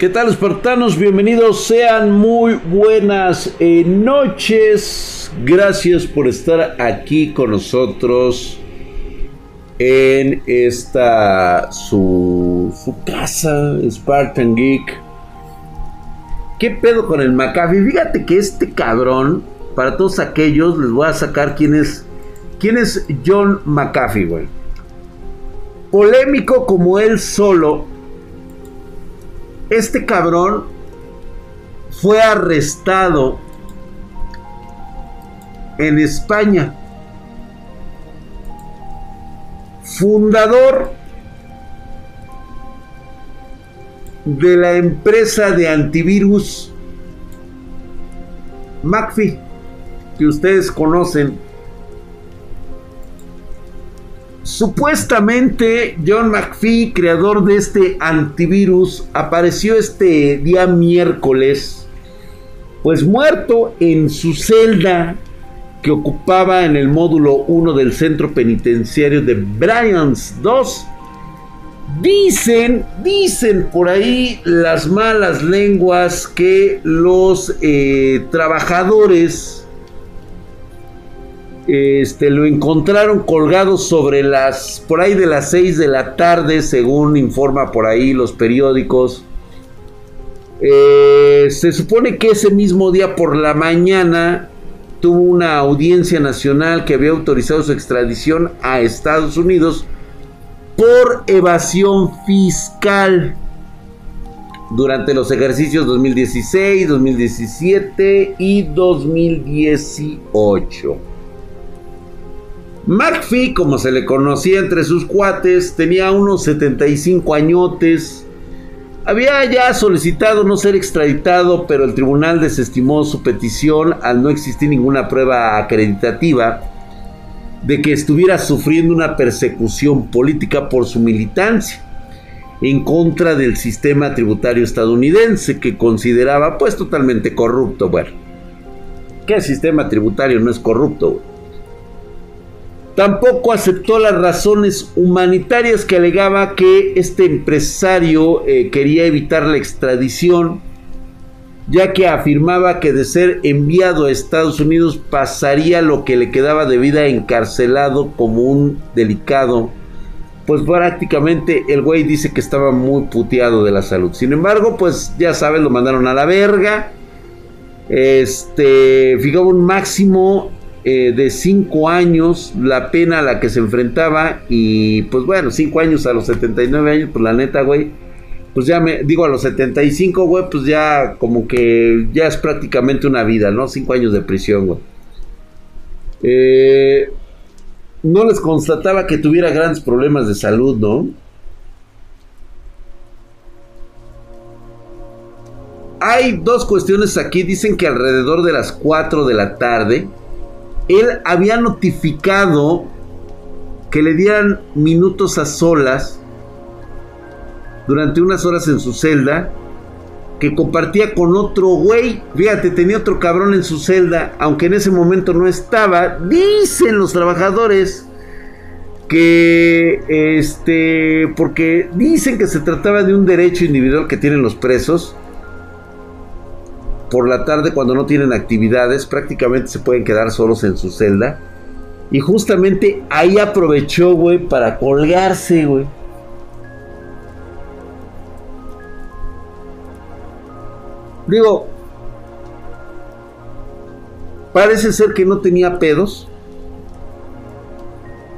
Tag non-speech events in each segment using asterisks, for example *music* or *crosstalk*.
¿Qué tal espartanos? Bienvenidos, sean muy buenas eh, noches. Gracias por estar aquí con nosotros en esta su, casa, Spartan Geek. ¿Qué pedo con el McAfee? Fíjate que este cabrón, para todos aquellos, les voy a sacar quién es, quién es John McAfee, güey. Polémico como él solo, este cabrón fue arrestado en España. Fundador de la empresa de antivirus McAfee, que ustedes conocen. Supuestamente John McPhee, creador de este antivirus, apareció este día miércoles, pues muerto en su celda que ocupaba en el módulo 1 del centro penitenciario de Bryans 2. Dicen, dicen por ahí las malas lenguas que los eh, trabajadores este, lo encontraron colgado sobre las, por ahí de las 6 de la tarde, según informa por ahí los periódicos. Eh, se supone que ese mismo día por la mañana tuvo una audiencia nacional que había autorizado su extradición a Estados Unidos por evasión fiscal durante los ejercicios 2016, 2017 y 2018. McPhee, como se le conocía entre sus cuates, tenía unos 75 añotes. Había ya solicitado no ser extraditado, pero el tribunal desestimó su petición al no existir ninguna prueba acreditativa de que estuviera sufriendo una persecución política por su militancia en contra del sistema tributario estadounidense que consideraba pues totalmente corrupto. Bueno, ¿qué sistema tributario no es corrupto? Tampoco aceptó las razones humanitarias que alegaba que este empresario eh, quería evitar la extradición, ya que afirmaba que de ser enviado a Estados Unidos pasaría lo que le quedaba de vida encarcelado como un delicado. Pues prácticamente el güey dice que estaba muy puteado de la salud. Sin embargo, pues ya saben, lo mandaron a la verga. Este, fijaba un máximo eh, de 5 años la pena a la que se enfrentaba y pues bueno, 5 años a los 79 años, pues la neta, güey, pues ya me digo a los 75, güey, pues ya como que ya es prácticamente una vida, ¿no? 5 años de prisión, güey. Eh, no les constataba que tuviera grandes problemas de salud, ¿no? Hay dos cuestiones aquí, dicen que alrededor de las 4 de la tarde, él había notificado que le dieran minutos a solas durante unas horas en su celda que compartía con otro güey. Fíjate, tenía otro cabrón en su celda, aunque en ese momento no estaba. Dicen los trabajadores que este porque dicen que se trataba de un derecho individual que tienen los presos por la tarde cuando no tienen actividades, prácticamente se pueden quedar solos en su celda. Y justamente ahí aprovechó, güey, para colgarse, güey. Digo, parece ser que no tenía pedos.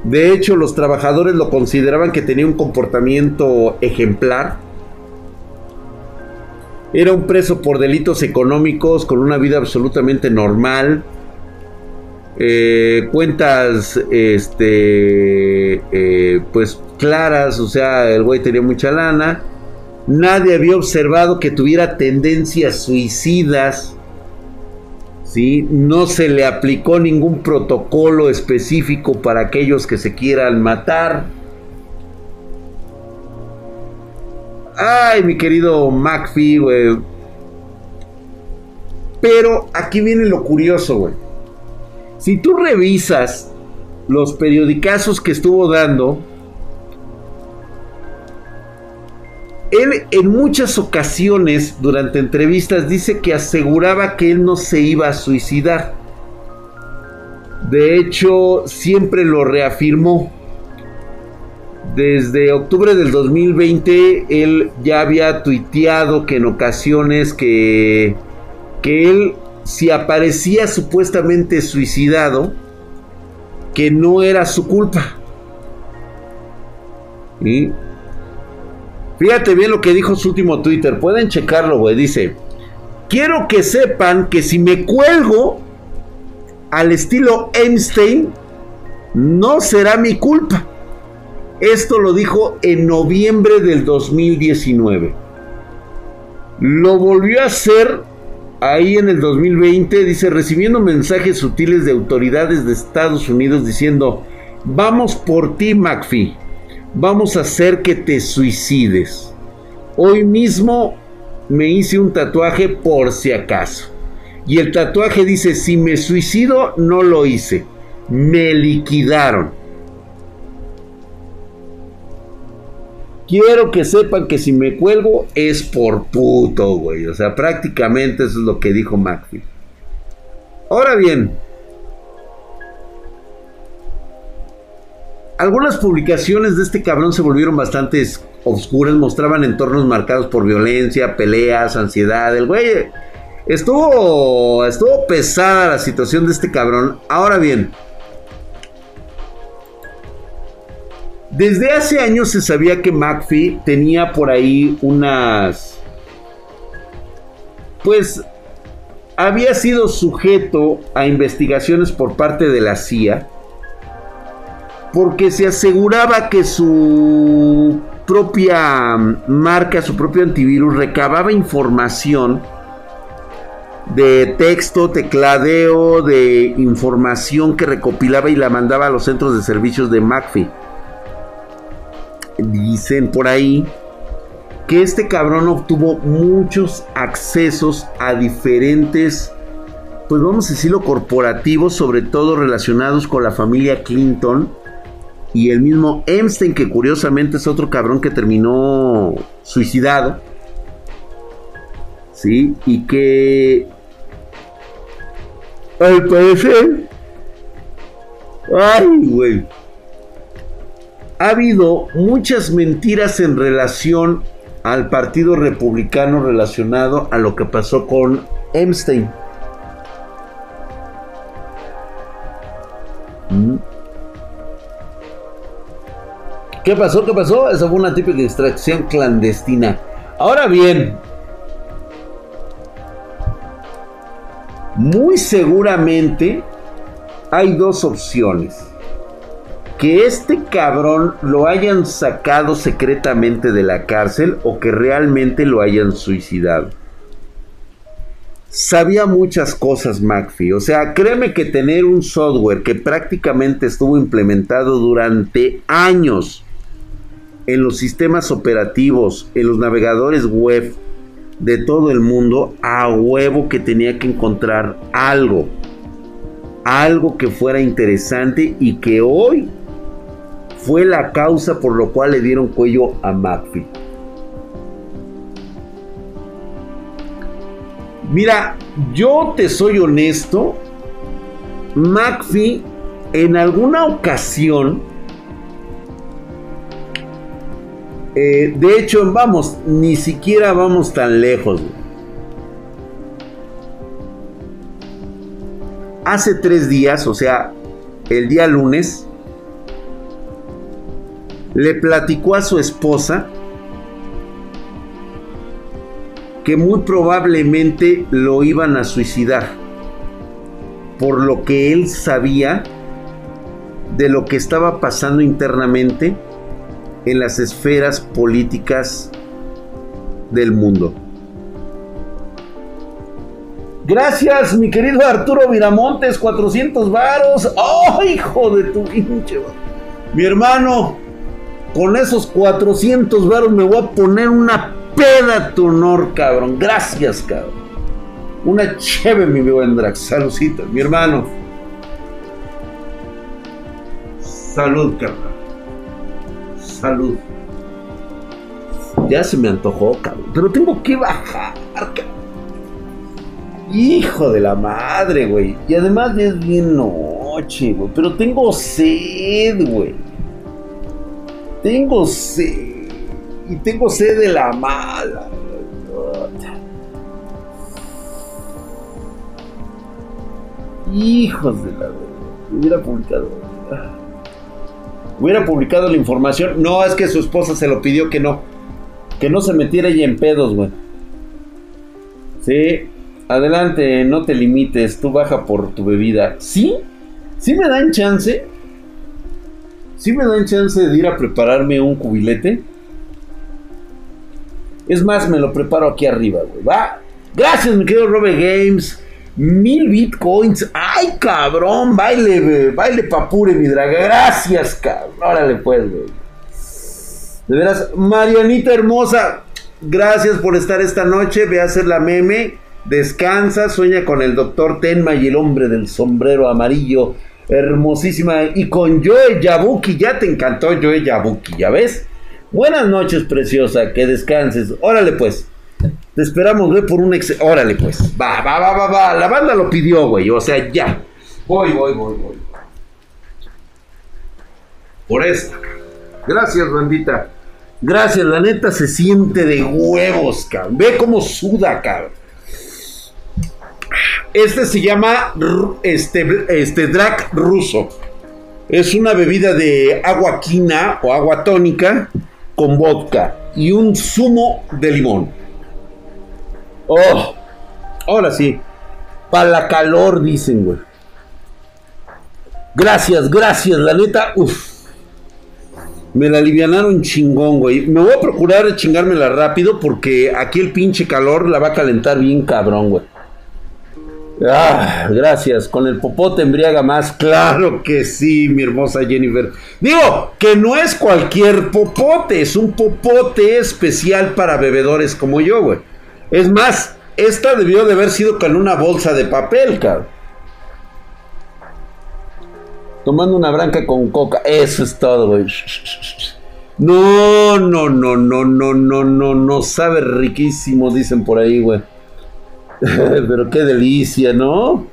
De hecho, los trabajadores lo consideraban que tenía un comportamiento ejemplar. Era un preso por delitos económicos con una vida absolutamente normal. Eh, cuentas, este, eh, pues claras, o sea, el güey tenía mucha lana. Nadie había observado que tuviera tendencias suicidas. ¿sí? No se le aplicó ningún protocolo específico para aquellos que se quieran matar. Ay, mi querido McPhee, güey. Pero aquí viene lo curioso, güey. Si tú revisas los periodicazos que estuvo dando, él en muchas ocasiones durante entrevistas dice que aseguraba que él no se iba a suicidar. De hecho, siempre lo reafirmó. Desde octubre del 2020, él ya había tuiteado que en ocasiones que, que él, si aparecía supuestamente suicidado, que no era su culpa. Y fíjate bien lo que dijo su último Twitter. Pueden checarlo, güey. Dice: Quiero que sepan que si me cuelgo al estilo Einstein, no será mi culpa. Esto lo dijo en noviembre del 2019. Lo volvió a hacer ahí en el 2020. Dice, recibiendo mensajes sutiles de autoridades de Estados Unidos diciendo, vamos por ti, McPhee. Vamos a hacer que te suicides. Hoy mismo me hice un tatuaje por si acaso. Y el tatuaje dice, si me suicido, no lo hice. Me liquidaron. Quiero que sepan que si me cuelgo es por puto, güey. O sea, prácticamente eso es lo que dijo McPhee. Ahora bien, algunas publicaciones de este cabrón se volvieron bastante oscuras, mostraban entornos marcados por violencia, peleas, ansiedad. El güey Estuvo, estuvo pesada la situación de este cabrón. Ahora bien, desde hace años se sabía que McPhee tenía por ahí unas... Pues había sido sujeto a investigaciones por parte de la CIA porque se aseguraba que su propia marca, su propio antivirus recababa información de texto, tecladeo, de información que recopilaba y la mandaba a los centros de servicios de McAfee. Dicen por ahí que este cabrón obtuvo muchos accesos a diferentes, pues vamos a decirlo, corporativos, sobre todo relacionados con la familia Clinton y el mismo Epstein, que curiosamente es otro cabrón que terminó suicidado. ¿Sí? Y que al parecer. Ay, güey. Ha habido muchas mentiras en relación al Partido Republicano relacionado a lo que pasó con Epstein. Mm. ¿Qué pasó? ¿Qué pasó? Esa fue una típica extracción clandestina. Ahora bien, Muy seguramente hay dos opciones. Que este cabrón lo hayan sacado secretamente de la cárcel o que realmente lo hayan suicidado. Sabía muchas cosas McPhee. O sea, créeme que tener un software que prácticamente estuvo implementado durante años en los sistemas operativos, en los navegadores web, de todo el mundo a huevo que tenía que encontrar algo. Algo que fuera interesante y que hoy fue la causa por lo cual le dieron cuello a McPhee. Mira, yo te soy honesto, McPhee en alguna ocasión Eh, de hecho, vamos, ni siquiera vamos tan lejos. Hace tres días, o sea, el día lunes, le platicó a su esposa que muy probablemente lo iban a suicidar por lo que él sabía de lo que estaba pasando internamente en las esferas políticas del mundo. Gracias, mi querido Arturo Miramontes, 400 varos. ¡Oh, hijo de tu pinche! Mi hermano, con esos 400 varos me voy a poner una peda a tu honor, cabrón. Gracias, cabrón. Una cheve, mi buen Drax. Saludcita, mi hermano. Salud, cabrón salud. Ya se me antojó, cabrón. Pero tengo que bajar, cabrón. Hijo de la madre, güey. Y además es bien noche, güey. Pero tengo sed, güey. Tengo sed. Y tengo sed de la mala. Hijos de la... Hubiera publicado. Hubiera publicado la información. No, es que su esposa se lo pidió que no. Que no se metiera ella en pedos, güey. Sí. Adelante, no te limites. Tú baja por tu bebida. ¿Sí? ¿Sí me dan chance? ¿Sí me dan chance de ir a prepararme un cubilete? Es más, me lo preparo aquí arriba, güey. Va. Gracias, mi querido Robe Games. Mil bitcoins. Ay, cabrón. Baile, baile papure, mi draga. Gracias, cabrón. Órale, pues, güey. De veras, Marianita hermosa. Gracias por estar esta noche. Ve a hacer la meme. Descansa, sueña con el doctor Tenma y el hombre del sombrero amarillo. Hermosísima. Y con Joe Yabuki. Ya te encantó Joe Yabuki, ¿ya ves? Buenas noches, preciosa. Que descanses. Órale, pues. Te esperamos, güey, por un ex. Órale, pues. Va, va, va, va, va. La banda lo pidió, güey. O sea, ya. Voy, voy, voy, voy. Por esta. Gracias, bandita. Gracias, la neta se siente de huevos, cabrón. Ve cómo suda, cabrón. Este se llama este, este ruso. Es una bebida de agua quina o agua tónica con vodka y un zumo de limón. Oh, ahora sí. Para la calor, dicen, güey. Gracias, gracias, la neta. Uf. Me la alivianaron chingón, güey. Me voy a procurar chingármela rápido porque aquí el pinche calor la va a calentar bien cabrón, güey. Ah, gracias. Con el popote embriaga más. Claro que sí, mi hermosa Jennifer. Digo, que no es cualquier popote, es un popote especial para bebedores como yo, güey. Es más, esta debió de haber sido con una bolsa de papel, cabrón. Tomando una branca con coca. Eso es todo, güey. No, no, no, no, no, no, no, no. Sabe riquísimo, dicen por ahí, güey. *laughs* Pero qué delicia, ¿no?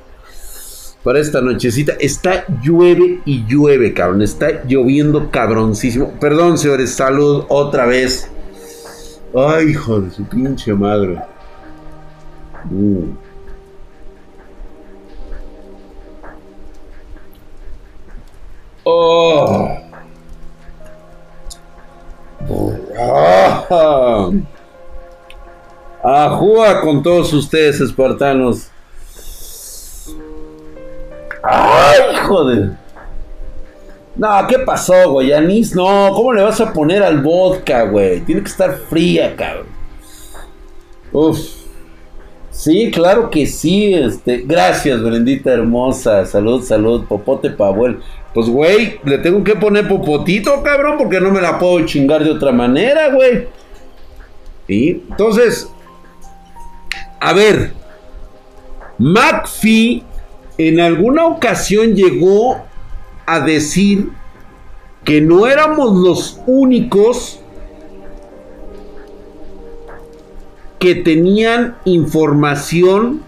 Para esta nochecita. Está llueve y llueve, cabrón. Está lloviendo cabroncísimo. Perdón, señores. Salud otra vez. Ay, hijo de su pinche madre. Mm. Oh. Ah. Ajúa con todos ustedes, espartanos. ¡Ay, joder! No, ¿qué pasó, güey? Anís, no. ¿Cómo le vas a poner al vodka, güey? Tiene que estar fría, cabrón. Uf. Sí, claro que sí. Este, gracias, Brendita hermosa. Salud, salud. Popote pa' abuelo. Pues, güey, le tengo que poner popotito, cabrón, porque no me la puedo chingar de otra manera, güey. ¿Sí? Entonces, a ver, McPhee en alguna ocasión llegó a decir que no éramos los únicos que tenían información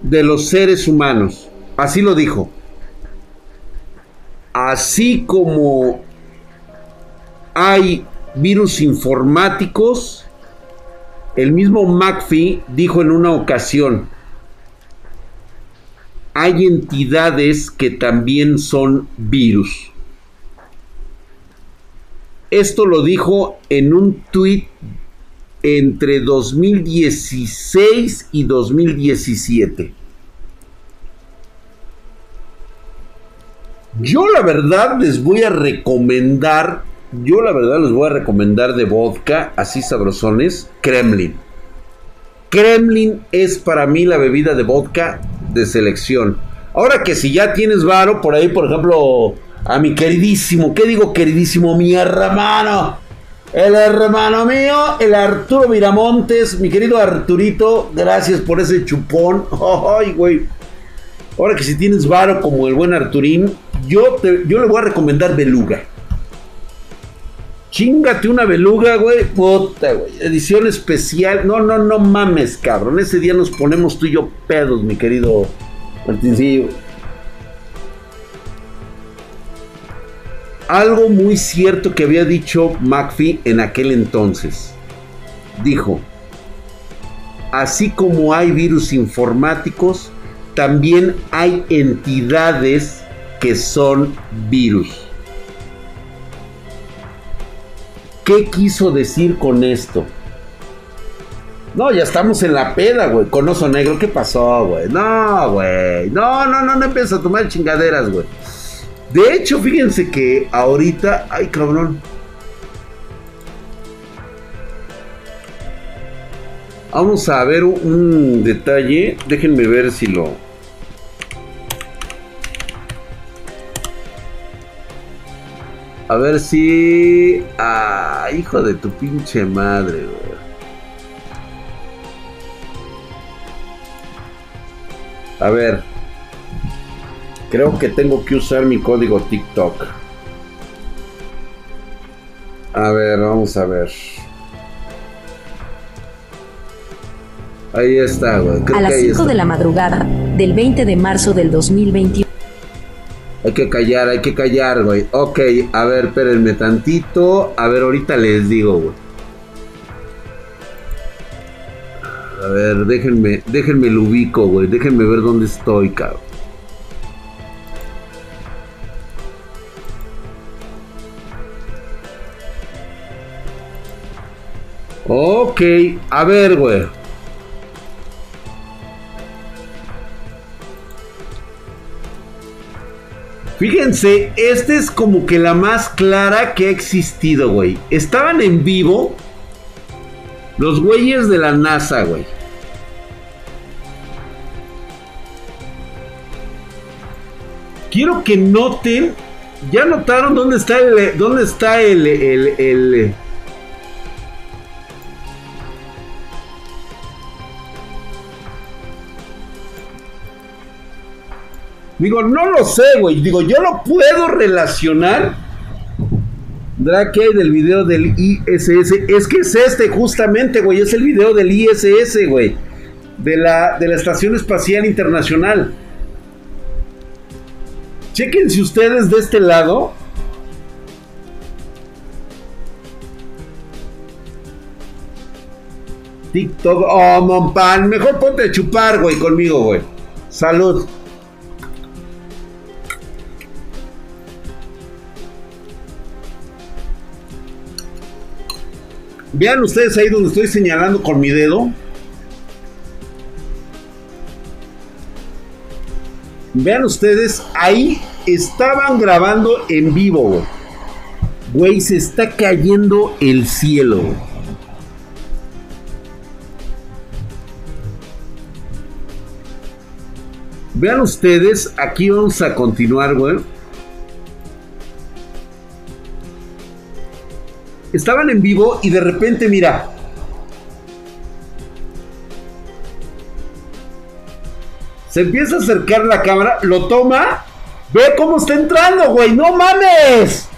de los seres humanos. Así lo dijo. Así como hay virus informáticos, el mismo McPhee dijo en una ocasión, hay entidades que también son virus. Esto lo dijo en un tuit entre 2016 y 2017. Yo la verdad les voy a recomendar, yo la verdad les voy a recomendar de vodka, así sabrosones, Kremlin. Kremlin es para mí la bebida de vodka de selección. Ahora que si ya tienes varo, por ahí, por ejemplo, a mi queridísimo, ¿qué digo queridísimo? Mi hermano, el hermano mío, el Arturo Miramontes, mi querido Arturito, gracias por ese chupón. *laughs* Ay, güey. Ahora que si tienes varo como el buen Arturín, yo, te, yo le voy a recomendar Beluga. Chingate una beluga, güey. Puta, güey. Edición especial. No, no, no mames, cabrón. Ese día nos ponemos tú y yo pedos, mi querido Martincillo. Algo muy cierto que había dicho McPhee en aquel entonces. Dijo, así como hay virus informáticos, también hay entidades que son virus. ¿Qué quiso decir con esto? No, ya estamos en la peda, güey. Con oso negro, ¿qué pasó, güey? No, güey. No, no, no, no empieza a tomar chingaderas, güey. De hecho, fíjense que ahorita. Ay, cabrón. Vamos a ver un detalle. Déjenme ver si lo. A ver si. Ah, hijo de tu pinche madre, güey. A ver. Creo que tengo que usar mi código TikTok. A ver, vamos a ver. Ahí está, güey. a las 5 de la madrugada del 20 de marzo del 2021. Hay que callar, hay que callar, güey. Ok, a ver, espérenme tantito. A ver, ahorita les digo, güey. A ver, déjenme, déjenme lo ubico, güey. Déjenme ver dónde estoy, cabrón. Ok, a ver, güey. Fíjense, esta es como que la más clara que ha existido, güey. Estaban en vivo los güeyes de la NASA, güey. Quiero que noten, ya notaron dónde está el, dónde está el, el, el Digo, no lo sé, güey. Digo, yo lo puedo relacionar. ¿Qué hay del video del ISS? Es que es este, justamente, güey. Es el video del ISS, güey. De la, de la Estación Espacial Internacional. Chequense ustedes de este lado. TikTok. Oh, monpan. Mejor ponte a chupar, güey, conmigo, güey. Salud. Vean ustedes ahí donde estoy señalando con mi dedo. Vean ustedes, ahí estaban grabando en vivo, güey. se está cayendo el cielo, Vean ustedes, aquí vamos a continuar, güey. Estaban en vivo y de repente, mira. Se empieza a acercar la cámara, lo toma. Ve cómo está entrando, güey. No mames.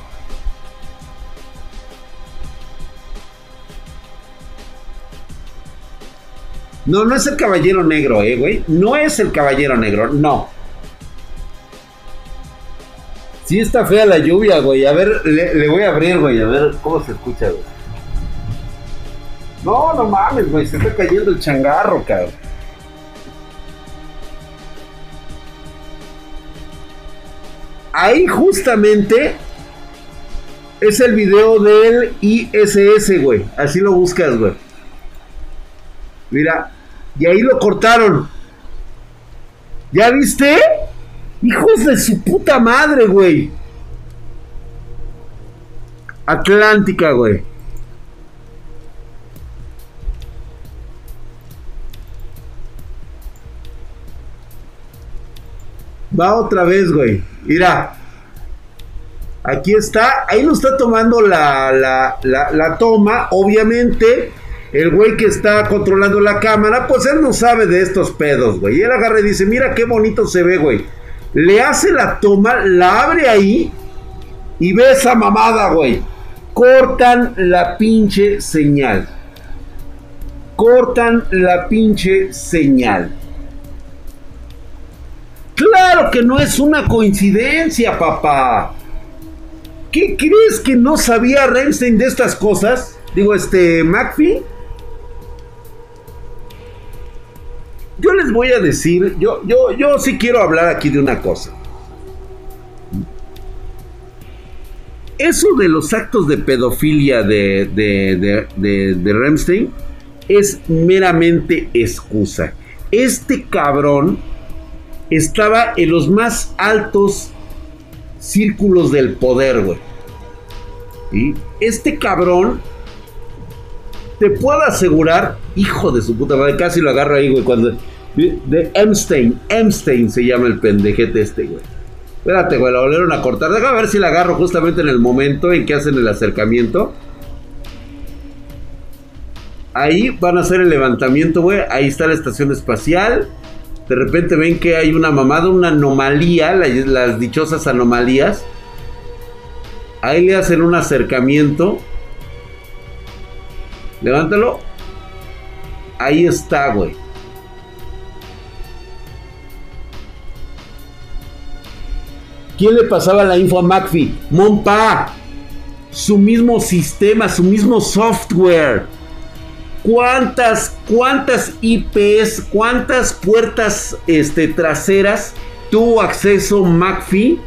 No, no es el caballero negro, eh, güey. No es el caballero negro, no. Sí está fea la lluvia, güey. A ver, le, voy a abrir, güey. A ver cómo se escucha, güey. No, no mames, güey. Se está cayendo el changarro, cabrón. Ahí justamente es el video del ISS, güey. Así lo buscas, güey. Mira, y ahí lo cortaron. ¿Ya viste? Hijos de su puta madre, güey. Atlántica, güey. Va otra vez, güey. Mira. Aquí está. Ahí lo está tomando la, la, la, la toma. Obviamente, el güey que está controlando la cámara, pues él no sabe de estos pedos, güey. Y él agarra y dice, mira qué bonito se ve, güey le hace la toma, la abre ahí y ve esa mamada, güey. cortan la pinche señal. Cortan la pinche señal. Claro que no es una coincidencia, papá. ¿Qué crees que no sabía Renstein de estas cosas? Digo, este, McPhee. Yo les voy a decir, yo, yo, yo sí quiero hablar aquí de una cosa. Eso de los actos de pedofilia de, de, de, de Remstein es meramente excusa. Este cabrón estaba en los más altos círculos del poder, güey. Y este cabrón, te puedo asegurar, hijo de su puta madre, casi lo agarro ahí, güey, cuando... De Emstein, Emstein se llama el pendejete este, güey. Espérate, güey, lo volvieron a cortar. Déjame ver si la agarro justamente en el momento en que hacen el acercamiento. Ahí van a hacer el levantamiento, güey. Ahí está la estación espacial. De repente ven que hay una mamada, una anomalía, las, dichosas anomalías. Ahí le hacen un acercamiento. Levántalo. Ahí está, güey. ¿Quién le pasaba la info a McAfee? Monpa. Su mismo sistema, su mismo software. ¿Cuántas, cuántas IPs, cuántas puertas este, traseras tuvo acceso McAfee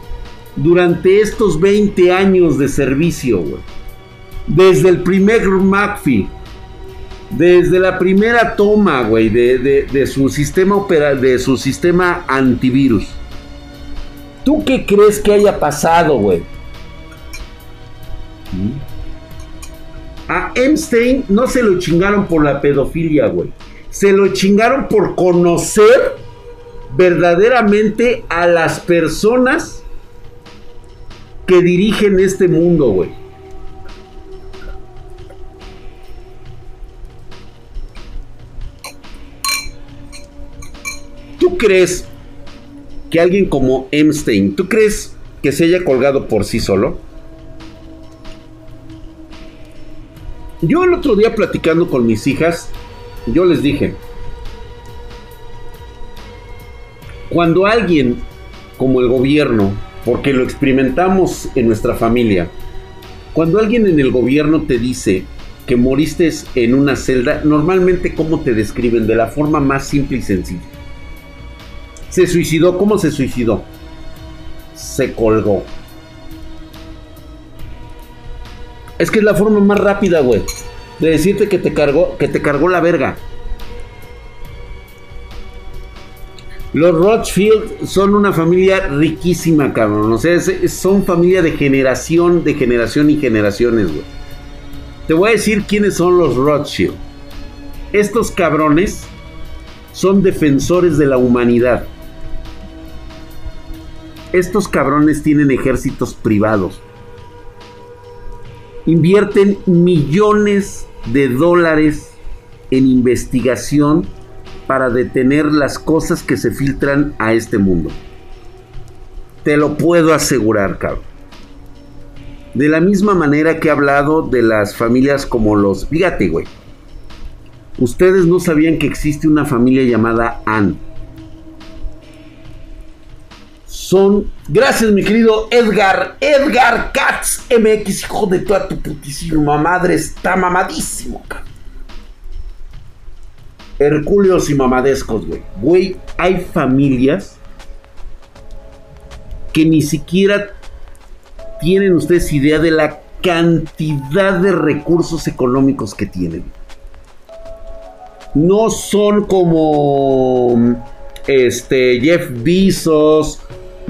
durante estos 20 años de servicio, Desde el primer McAfee, desde la primera toma, güey, de, su sistema opera, de su sistema antivirus. ¿Tú qué crees que haya pasado, güey? A Epstein no se lo chingaron por la pedofilia, güey. Se lo chingaron por conocer verdaderamente a las personas que dirigen este mundo, güey. Crees que alguien como Epstein, tú crees que se haya colgado por sí solo? Yo el otro día platicando con mis hijas, yo les dije, cuando alguien como el gobierno, porque lo experimentamos en nuestra familia, cuando alguien en el gobierno te dice que moriste en una celda, normalmente cómo te describen de la forma más simple y sencilla. Se suicidó, ¿cómo se suicidó? Se colgó. Es que es la forma más rápida, güey. De decirte que te cargó, que te cargó la verga. Los Rothschild son una familia riquísima, cabrón. O sea, son familia de generación, de generación y generaciones, güey. Te voy a decir quiénes son los Rothschild. Estos cabrones son defensores de la humanidad. Estos cabrones tienen ejércitos privados invierten millones de dólares en investigación para detener las cosas que se filtran a este mundo. Te lo puedo asegurar, cabrón. De la misma manera que he hablado de las familias como los... Fíjate, güey. Ustedes no sabían que existe una familia llamada Ann son. Gracias, mi querido Edgar. Edgar Katz MX, hijo de toda tu putísima madre. Está mamadísimo, Hercúleos y mamadescos, güey. Güey, hay familias que ni siquiera tienen ustedes idea de la cantidad de recursos económicos que tienen. No son como este Jeff Bezos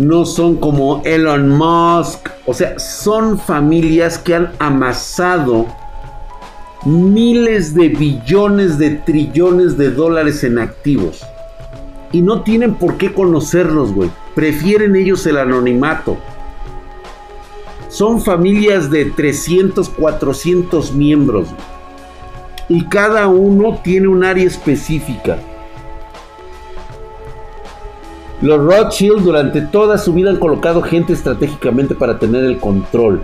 no son como Elon Musk, o sea, son familias que han amasado miles de billones de trillones de dólares en activos. Y no tienen por qué conocerlos, güey. Prefieren ellos el anonimato. Son familias de 300, 400 miembros. Y cada uno tiene un área específica. Los Rothschild durante toda su vida han colocado gente estratégicamente para tener el control.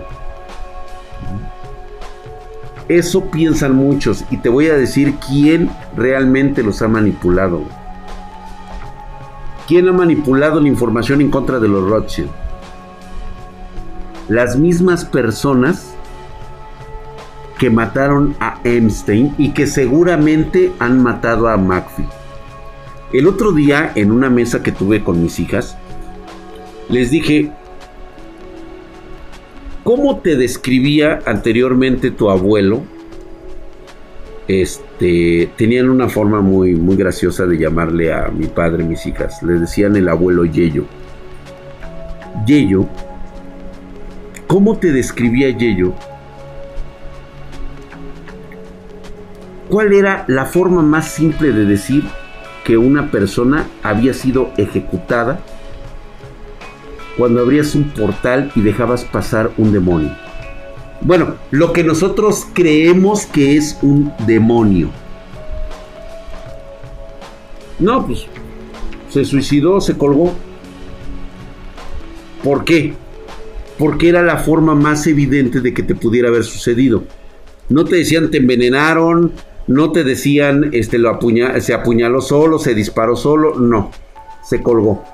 Eso piensan muchos y te voy a decir quién realmente los ha manipulado. ¿Quién ha manipulado la información en contra de los Rothschild? Las mismas personas que mataron a Einstein y que seguramente han matado a McPhee. El otro día, en una mesa que tuve con mis hijas, les dije, ¿cómo te describía anteriormente tu abuelo? Este, tenían una forma muy, muy graciosa de llamarle a mi padre, mis hijas. Le decían el abuelo Yello. Yello, ¿cómo te describía Yello? ¿Cuál era la forma más simple de decir que una persona había sido ejecutada cuando abrías un portal y dejabas pasar un demonio? Bueno, lo que nosotros creemos que es un demonio. No, pues se suicidó, se colgó. ¿Por qué? Porque era la forma más evidente de que te pudiera haber sucedido. No te decían te envenenaron, no te decían, este, lo se apuñaló solo, se disparó solo. No, se colgó.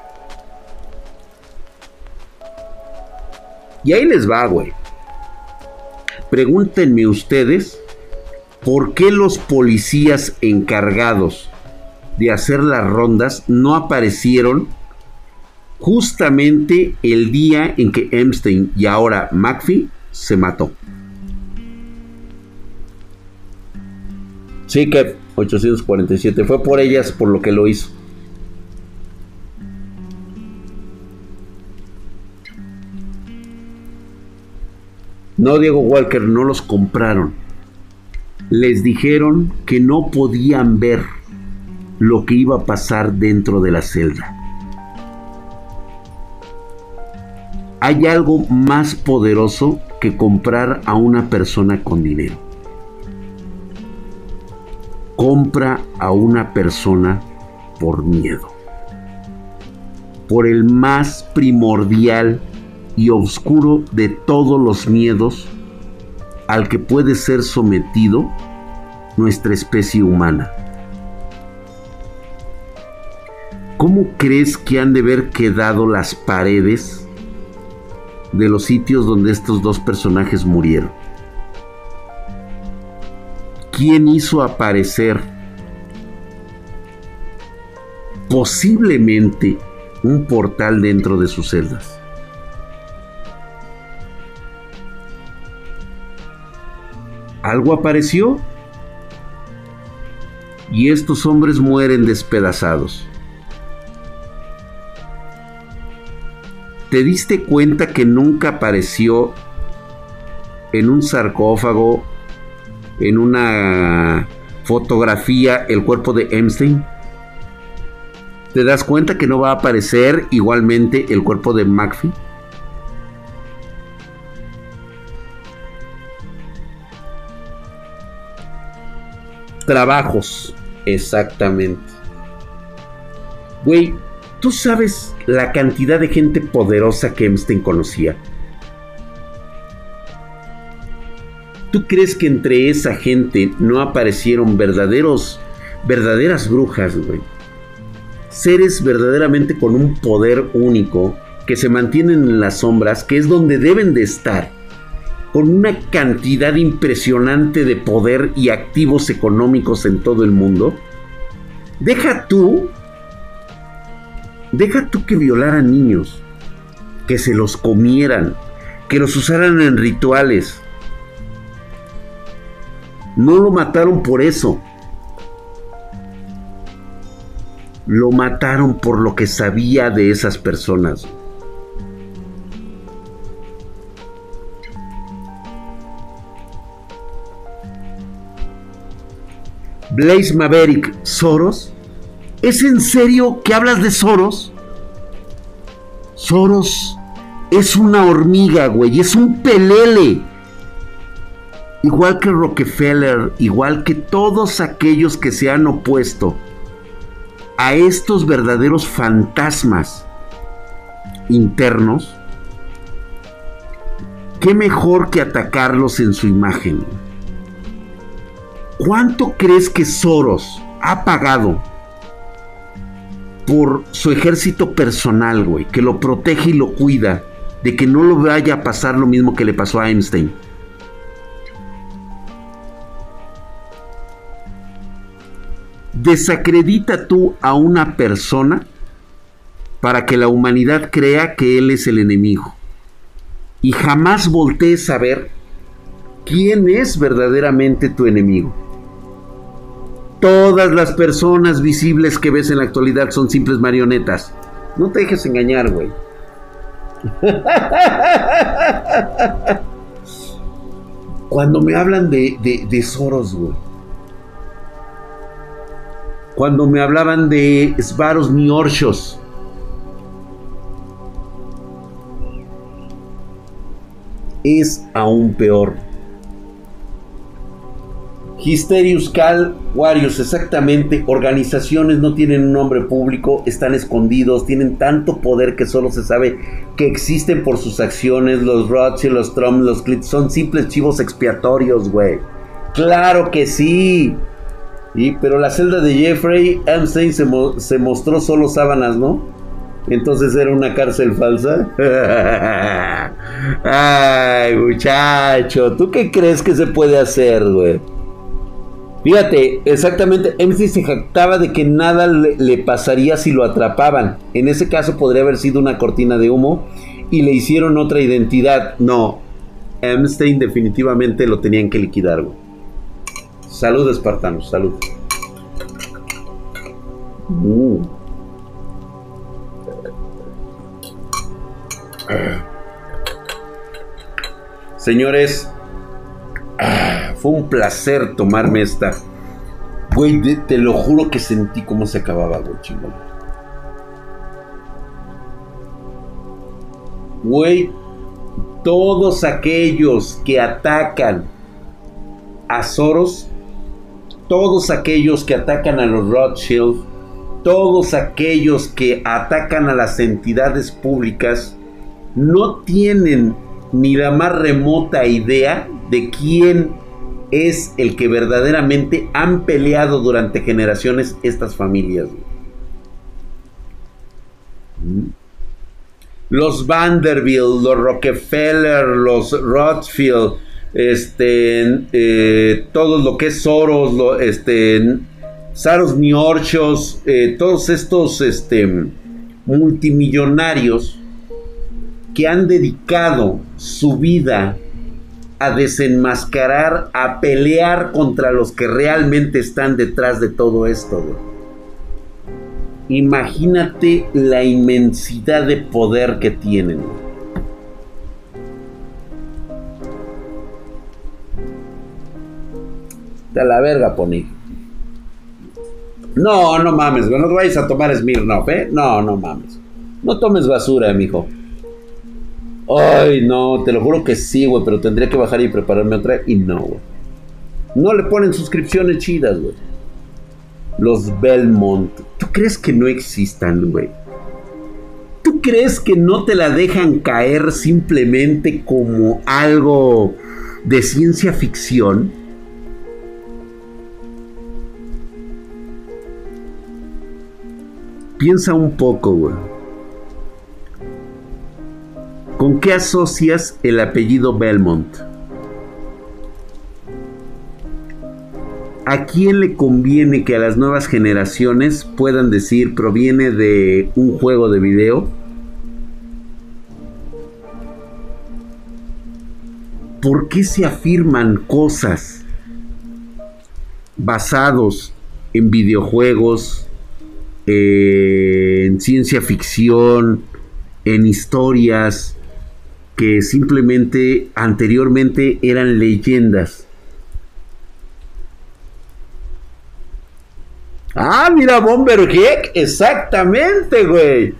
Y ahí les va, güey. Pregúntenme ustedes por qué los policías encargados de hacer las rondas no aparecieron justamente el día en que Epstein y ahora McPhee se mató. Sí, que 847. Fue por ellas por lo que lo hizo. No, Diego Walker, no los compraron. Les dijeron que no podían ver lo que iba a pasar dentro de la celda. Hay algo más poderoso que comprar a una persona con dinero compra a una persona por miedo. Por el más primordial y oscuro de todos los miedos al que puede ser sometido nuestra especie humana. ¿Cómo crees que han de haber quedado las paredes de los sitios donde estos dos personajes murieron? Quién hizo aparecer posiblemente un portal dentro de sus celdas. Algo apareció y estos hombres mueren despedazados. ¿Te diste cuenta que nunca apareció en un sarcófago en una fotografía el cuerpo de Epstein, te das cuenta que no va a aparecer igualmente el cuerpo de McPhee. Trabajos, exactamente. Güey, ¿tú sabes la cantidad de gente poderosa que Epstein conocía? ¿Tú crees que entre esa gente no aparecieron verdaderos, verdaderas brujas, güey? Seres verdaderamente con un poder único que se mantienen en las sombras, que es donde deben de estar, con una cantidad impresionante de poder y activos económicos en todo el mundo. Deja tú, deja tú que violaran niños, que se los comieran, que los usaran en rituales, no lo mataron por eso. Lo mataron por lo que sabía de esas personas. Blaze Maverick, Soros. ¿Es en serio que hablas de Soros? Soros es una hormiga, güey, es un pelele igual que Rockefeller, igual que todos aquellos que se han opuesto a estos verdaderos fantasmas internos, qué mejor que atacarlos en su imagen. ¿Cuánto crees que Soros ha pagado por su ejército personal, güey? Que lo protege y lo cuida de que no lo vaya a pasar lo mismo que le pasó a Einstein. Desacredita tú a una persona para que la humanidad crea que él es el enemigo. Y jamás voltees a ver quién es verdaderamente tu enemigo. Todas las personas visibles que ves en la actualidad son simples marionetas. No te dejes engañar, güey. *laughs* Cuando me hablan de, de, Soros, güey. Cuando me hablaban de Svaros Niorchos. Es aún peor. Histerius Cal Warriors, exactamente. Organizaciones no tienen un nombre público, están escondidos, tienen tanto poder que solo se sabe que existen por sus acciones. Los Rothschild, los Trump, los Clinton son simples chivos expiatorios, güey. Claro que sí. Y, pero la celda de Jeffrey Epstein se, se mostró solo sábanas, ¿no? Entonces era una cárcel falsa. *laughs* Ay, muchacho, ¿tú qué crees que se puede hacer, güey? Fíjate, exactamente, MC se jactaba de que nada le, pasaría si lo atrapaban. En ese caso podría haber sido una cortina de humo y le hicieron otra identidad. No, Epstein definitivamente lo tenían que liquidar. Güey. Salud, espartanos, salud. Uh. Señores, Ah, fue un placer tomarme esta. Güey, te lo juro que sentí cómo se acababa, güey, chingón. Güey, todos aquellos que atacan a Soros, todos aquellos que atacan a los Rothschild, todos aquellos que atacan a las entidades públicas, no tienen ni la más remota idea de quién es el que verdaderamente han peleado durante generaciones estas familias. Los Vanderbilt, los Rockefeller, los Rothschild, este, eh, todo lo que es Soros, este, Saros Niorchos, eh, todos estos este, multimillonarios que han dedicado su vida a desenmascarar, a pelear contra los que realmente están detrás de todo esto. Imagínate la inmensidad de poder que tienen. De la verga, Pony. No, no mames, No te vayas a tomar Smirnoff, ¿eh? No, no mames. No tomes basura, mijo. Ay, no, te lo juro que sí, güey, pero tendría que bajar y prepararme otra. Y no, güey. No le ponen suscripciones chidas, güey. Los Belmont. ¿Tú crees que no existan, güey? ¿Tú crees que no te la dejan caer simplemente como algo de ciencia ficción? Piensa un poco, güey. ¿Con qué asocias el apellido Belmont? ¿A quién le conviene que a las nuevas generaciones puedan decir proviene de un juego de video? ¿Por qué se afirman cosas basados en videojuegos, en ciencia ficción, en historias, que simplemente anteriormente eran leyendas. Ah, mira, Bomber exactamente, güey.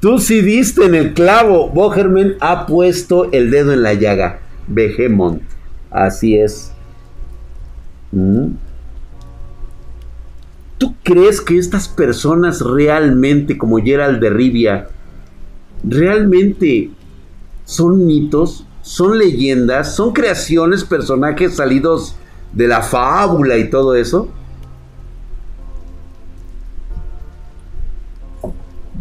Tú sí diste en el clavo. Bogerman ha puesto el dedo en la llaga. Behemoth. Así es. ¿Mm? ¿Tú crees que estas personas realmente, como Gerald de Rivia, realmente son mitos, son leyendas, son creaciones, personajes salidos de la fábula y todo eso.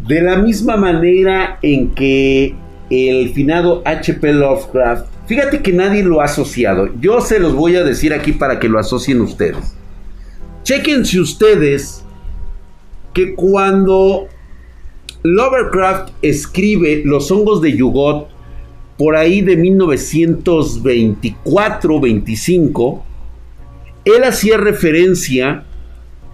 De la misma manera en que el finado HP Lovecraft, fíjate que nadie lo ha asociado. Yo se los voy a decir aquí para que lo asocien ustedes. Chequense ustedes que cuando Lovecraft escribe Los hongos de Yugot por ahí de 1924-25, él hacía referencia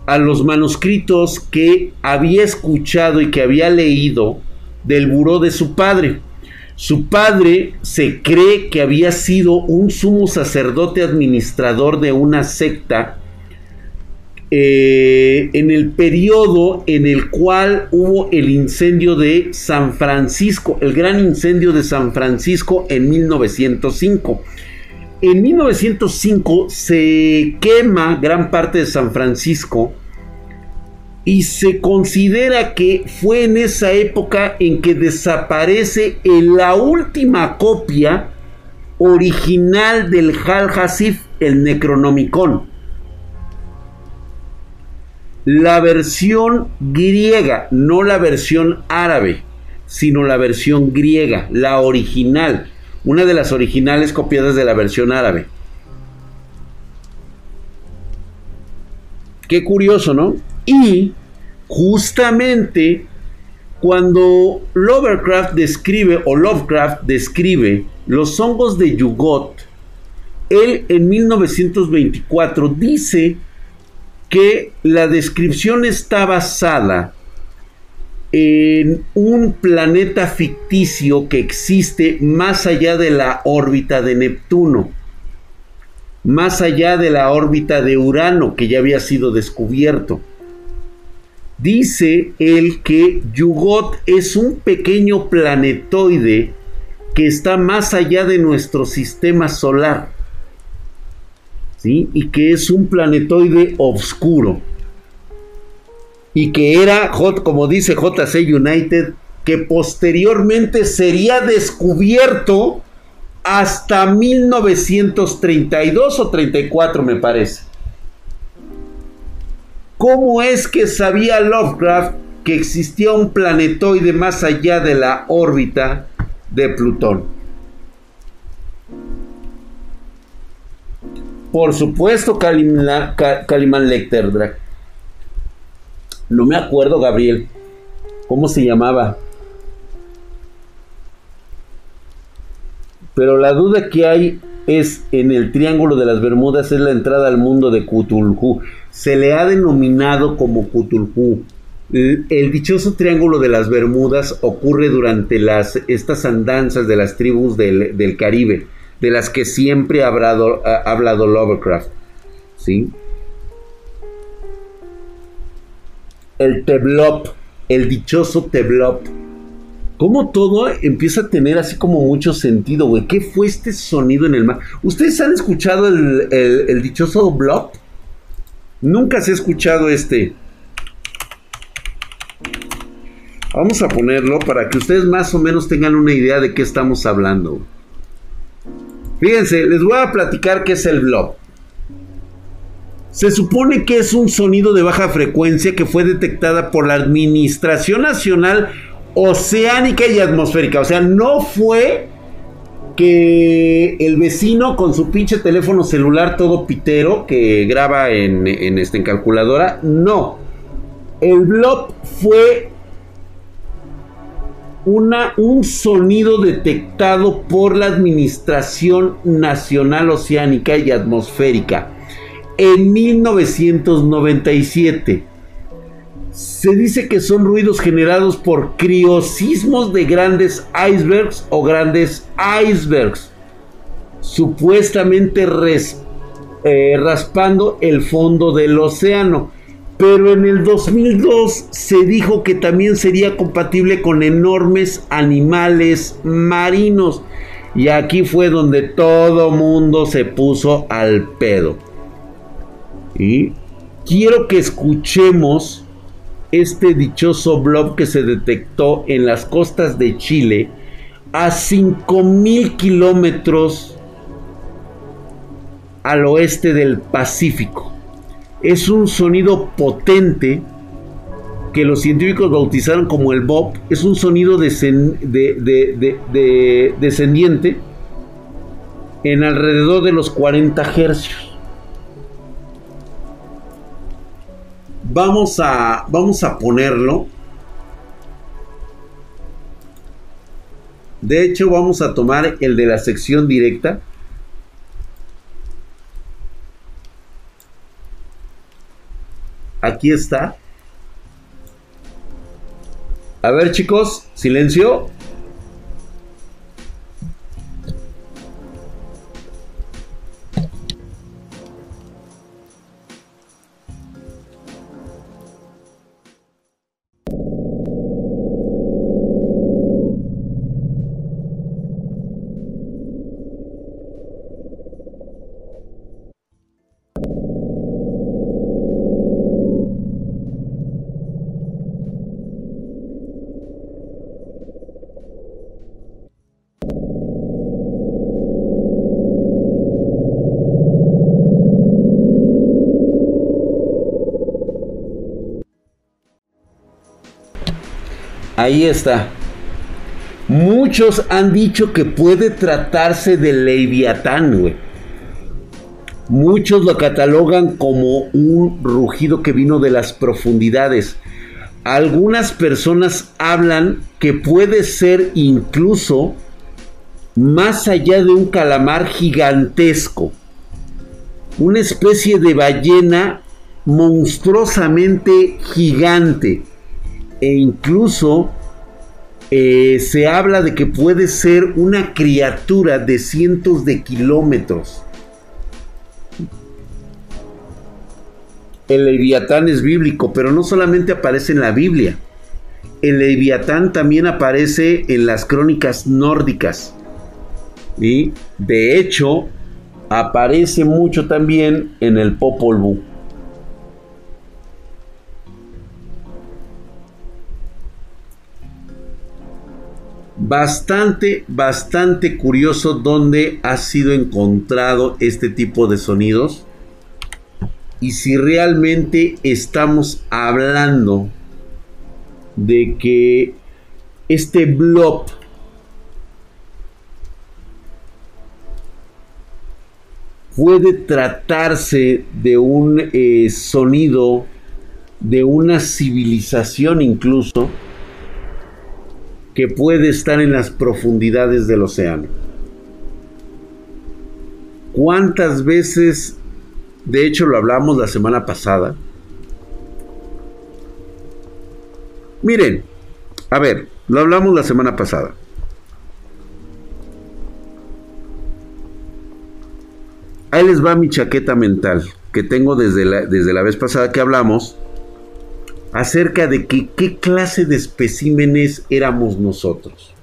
a los manuscritos que había escuchado y que había leído del buró de su padre. Su padre se cree que había sido un sumo sacerdote administrador de una secta eh, en el periodo en el cual hubo el incendio de San Francisco, el gran incendio de San Francisco en 1905. En 1905 se quema gran parte de San Francisco y se considera que fue en esa época en que desaparece la última copia original del Hal Hasif, el Necronomicon la versión griega, no la versión árabe, sino la versión griega, la original, una de las originales copiadas de la versión árabe. Qué curioso, ¿no? Y justamente cuando Lovecraft describe o Lovecraft describe los hongos de Yugot, él en 1924 dice que la descripción está basada en un planeta ficticio que existe más allá de la órbita de Neptuno, más allá de la órbita de Urano que ya había sido descubierto. Dice él que Yugot es un pequeño planetoide que está más allá de nuestro sistema solar y que es un planetoide oscuro. Y que era, como dice JC United, que posteriormente sería descubierto hasta 1932 o 34 me parece. ¿Cómo es que sabía Lovecraft que existía un planetoide más allá de la órbita de Plutón? Por supuesto, Calimán Drag. No me acuerdo, Gabriel. ¿Cómo se llamaba? Pero la duda que hay es en el Triángulo de las Bermudas es la entrada al mundo de Cthulhu. Se le ha denominado como Cthulhu. El, dichoso Triángulo de las Bermudas ocurre durante las, estas andanzas de las tribus del Caribe de las que siempre ha hablado, ha hablado Lovecraft. ¿Sí? El Teblop, el dichoso Teblop. Como todo empieza a tener así como mucho sentido, güey. ¿Qué fue este sonido en el mar? ¿Ustedes han escuchado el, el dichoso Blob? Nunca se ha escuchado este. Vamos a ponerlo para que ustedes más o menos tengan una idea de qué estamos hablando. Fíjense, les voy a platicar qué es el blob. Se supone que es un sonido de baja frecuencia que fue detectada por la Administración Nacional Oceánica y Atmosférica. O sea, no fue que el vecino con su pinche teléfono celular todo pitero que graba en, en, este, calculadora. No. El blob fue una, un sonido detectado por la Administración Nacional Oceánica y Atmosférica en 1997. Se dice que son ruidos generados por criosismos de grandes icebergs o grandes icebergs, supuestamente eh, raspando el fondo del océano pero en el 2002 se dijo que también sería compatible con enormes animales marinos. Y aquí fue donde todo mundo se puso al pedo. Y quiero que escuchemos este dichoso blob que se detectó en las costas de Chile a 5000 kilómetros al oeste del Pacífico. Es un sonido potente que los científicos bautizaron como el Bob. Es un sonido descendiente en alrededor de los 40 hercios. Vamos a, vamos a ponerlo. De hecho, vamos a tomar el de la sección directa. Aquí está. A ver chicos, silencio. Ahí está. Muchos han dicho que puede tratarse de Leviatán, güey. Muchos lo catalogan como un rugido que vino de las profundidades. Algunas personas hablan que puede ser incluso más allá de un calamar gigantesco. Una especie de ballena monstruosamente gigante e incluso eh, se habla de que puede ser una criatura de cientos de kilómetros. El leviatán es bíblico, pero no solamente aparece en la Biblia. El leviatán también aparece en las crónicas nórdicas. Y de hecho, aparece mucho también en el Popol Vuh. Bastante, bastante curioso dónde ha sido encontrado este tipo de sonidos y si realmente estamos hablando de que este blob puede tratarse de un eh, sonido de una civilización incluso que puede estar en las profundidades del océano. ¿Cuántas veces, de hecho lo hablamos la semana pasada? Miren, a ver, lo hablamos la semana pasada. Ahí les va mi chaqueta mental que tengo desde la, desde la vez pasada que hablamos acerca de que, qué clase de especímenes éramos nosotros.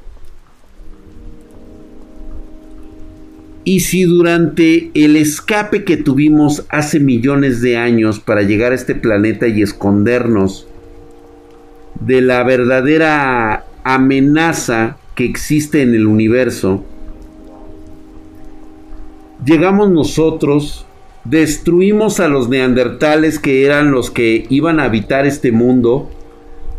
Y si durante el escape que tuvimos hace millones de años para llegar a este planeta y escondernos de la verdadera amenaza que existe en el universo, llegamos nosotros destruimos a los neandertales que eran los que iban a habitar este mundo.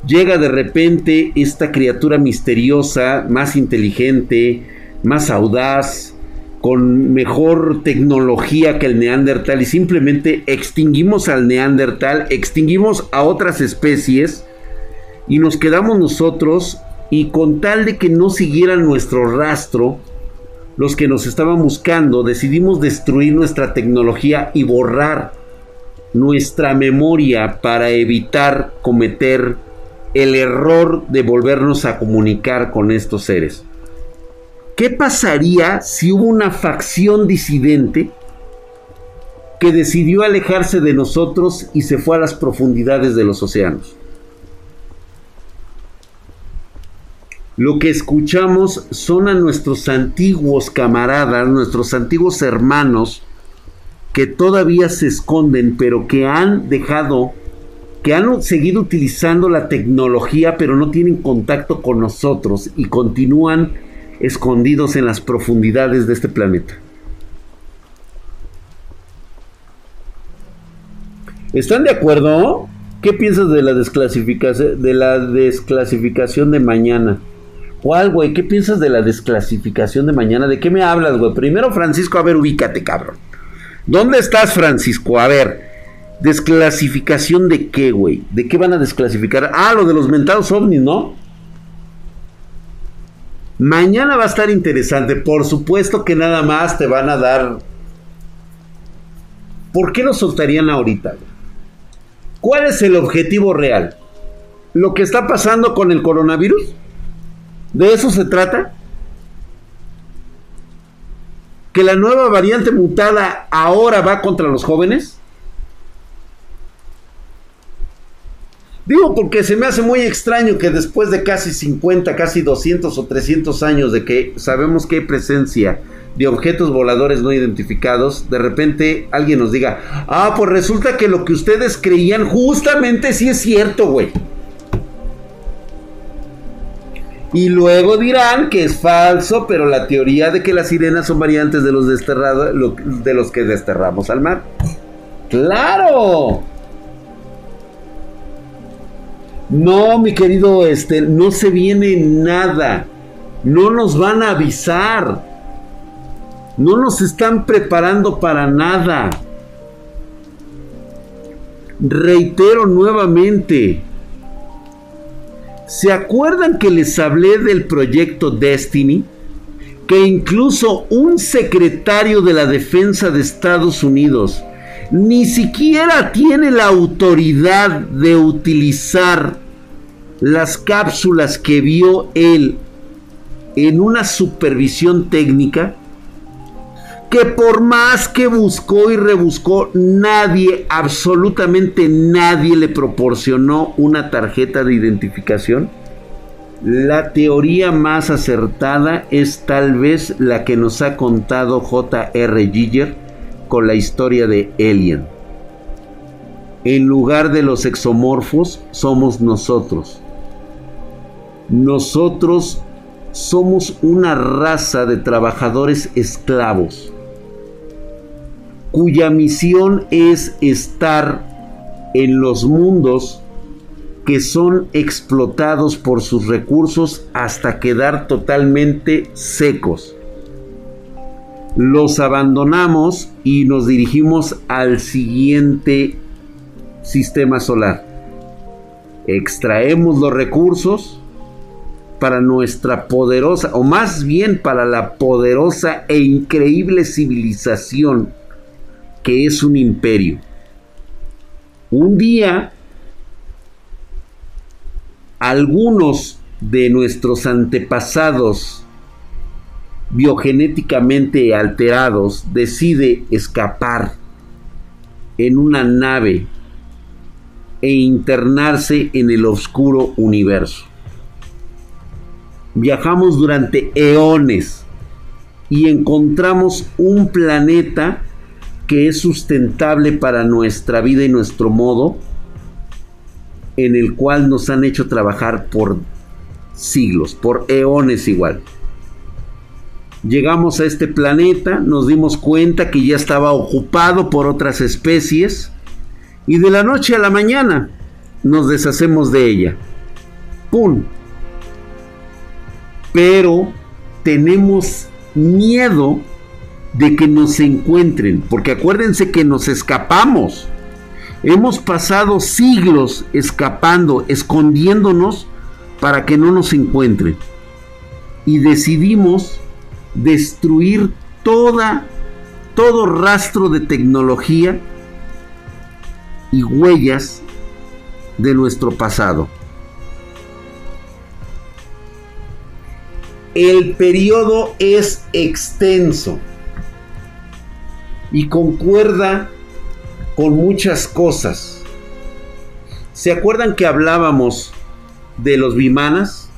Llega de repente esta criatura misteriosa, más inteligente, más audaz, con mejor tecnología que el neandertal y simplemente extinguimos al neandertal, extinguimos a otras especies y nos quedamos nosotros y con tal de que no siguieran nuestro rastro, los que nos estaban buscando, decidimos destruir nuestra tecnología y borrar nuestra memoria para evitar cometer el error de volvernos a comunicar con estos seres. ¿Qué pasaría si hubo una facción disidente que decidió alejarse de nosotros y se fue a las profundidades de los océanos? Lo que escuchamos son a nuestros antiguos camaradas, nuestros antiguos hermanos, que todavía se esconden, pero que han dejado, que han seguido utilizando la tecnología, pero no tienen contacto con nosotros y continúan escondidos en las profundidades de este planeta. ¿Están de acuerdo? ¿Qué piensas de la desclasificación de mañana? ¿Cuál, güey? ¿Qué piensas de la desclasificación de mañana? ¿De qué me hablas, güey? Primero, Francisco, a ver, ubícate, cabrón. ¿Dónde estás, Francisco? A ver, ¿desclasificación de qué, güey? ¿De qué van a desclasificar? Ah, lo de los mentados ovnis, ¿no? Mañana va a estar interesante. Por supuesto que nada más te van a dar. ¿Por qué lo soltarían ahorita? ¿Cuál es el objetivo real? ¿Lo que está pasando con el coronavirus? ¿De eso se trata? ¿Que la nueva variante mutada ahora va contra los jóvenes? Digo porque se me hace muy extraño que después de casi 50, casi 200 o 300 años de que sabemos que hay presencia de objetos voladores no identificados, de repente alguien nos diga, ah, pues resulta que lo que ustedes creían justamente sí es cierto, güey. Y luego dirán que es falso, pero la teoría de que las sirenas son variantes de los desterrados, de los que desterramos al mar. ¡Claro! No, mi querido, este, no se viene nada. No nos van a avisar. No nos están preparando para nada. Reitero nuevamente, ¿Se acuerdan que les hablé del proyecto Destiny? Que incluso un secretario de la Defensa de Estados Unidos ni siquiera tiene la autoridad de utilizar las cápsulas que vio él en una supervisión técnica que por más que buscó y rebuscó, nadie, absolutamente nadie le proporcionó una tarjeta de identificación. La teoría más acertada es tal vez la que nos ha contado J.R. Giger con la historia de Alien. En lugar de los exomorfos, somos nosotros. Nosotros somos una raza de trabajadores esclavos cuya misión es estar en los mundos que son explotados por sus recursos hasta quedar totalmente secos. Los abandonamos y nos dirigimos al siguiente sistema solar. Extraemos los recursos para nuestra poderosa, o más bien para la poderosa e increíble civilización que es un imperio. Un día, algunos de nuestros antepasados biogenéticamente alterados decide escapar en una nave e internarse en el oscuro universo. Viajamos durante eones y encontramos un planeta que es sustentable para nuestra vida y nuestro modo, en el cual nos han hecho trabajar por siglos, por eones igual. Llegamos a este planeta, nos dimos cuenta que ya estaba ocupado por otras especies y de la noche a la mañana nos deshacemos de ella. ¡Pum! Pero tenemos miedo de que nos encuentren, porque acuérdense que nos escapamos. Hemos pasado siglos escapando, escondiéndonos para que no nos encuentren. Y decidimos destruir toda todo rastro de tecnología y huellas de nuestro pasado. El periodo es extenso y concuerda con muchas cosas. ¿Se acuerdan que hablábamos de los bimanas?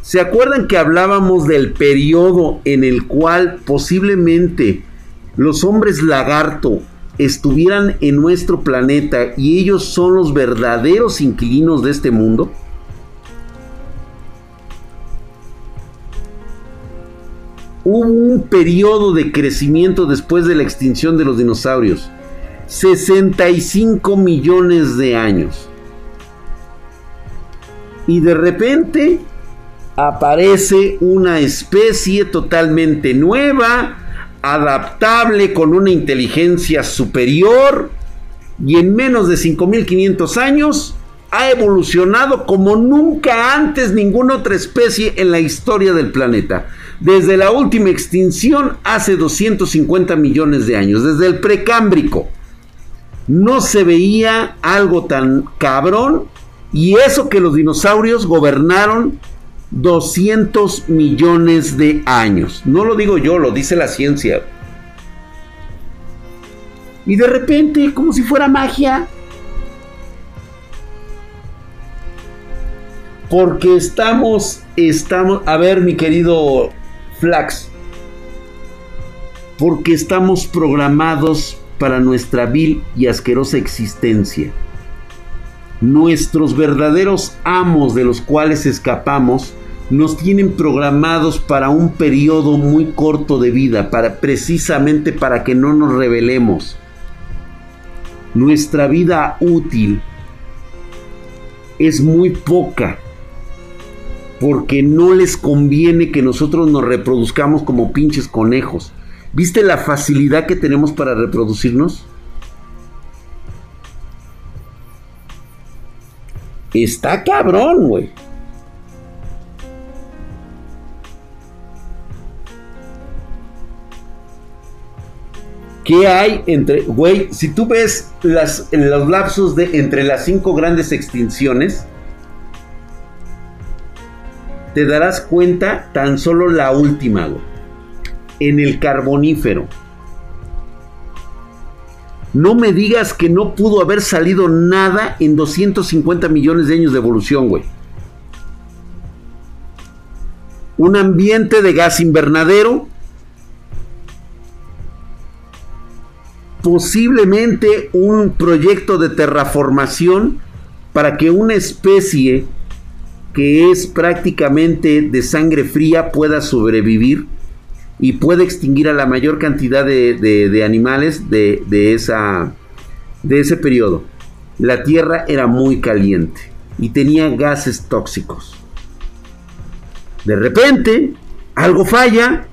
¿Se acuerdan que hablábamos del periodo en el cual posiblemente los hombres lagarto estuvieran en nuestro planeta y ellos son los verdaderos inquilinos de este mundo? Hubo un periodo de crecimiento después de la extinción de los dinosaurios. 65 millones de años. Y de repente aparece una especie totalmente nueva, adaptable, con una inteligencia superior, y en menos de 5.500 años ha evolucionado como nunca antes ninguna otra especie en la historia del planeta. Desde la última extinción hace 250 millones de años, desde el precámbrico. No se veía algo tan cabrón y eso que los dinosaurios gobernaron 200 millones de años. No lo digo yo, lo dice la ciencia. Y de repente, como si fuera magia, porque estamos, estamos, a ver mi querido Flax, porque estamos programados para nuestra vil y asquerosa existencia. Nuestros verdaderos amos de los cuales escapamos nos tienen programados para un periodo muy corto de vida, para precisamente para que no nos rebelemos. Nuestra vida útil es muy poca porque no les conviene que nosotros nos reproduzcamos como pinches conejos. ¿Viste la facilidad que tenemos para reproducirnos? Está cabrón, güey. ¿Qué hay entre, güey, si tú ves las, los lapsos de entre las cinco grandes extinciones, te darás cuenta tan solo la última, en el carbonífero. No me digas que no pudo haber salido nada en 250 millones de años de evolución, güey. Un ambiente de gas invernadero posiblemente un proyecto de terraformación para que una especie que es prácticamente de sangre fría pueda sobrevivir y pueda extinguir a la mayor cantidad de, animales de, esa, de ese periodo. La Tierra era muy caliente y tenía gases tóxicos. De repente, algo falla,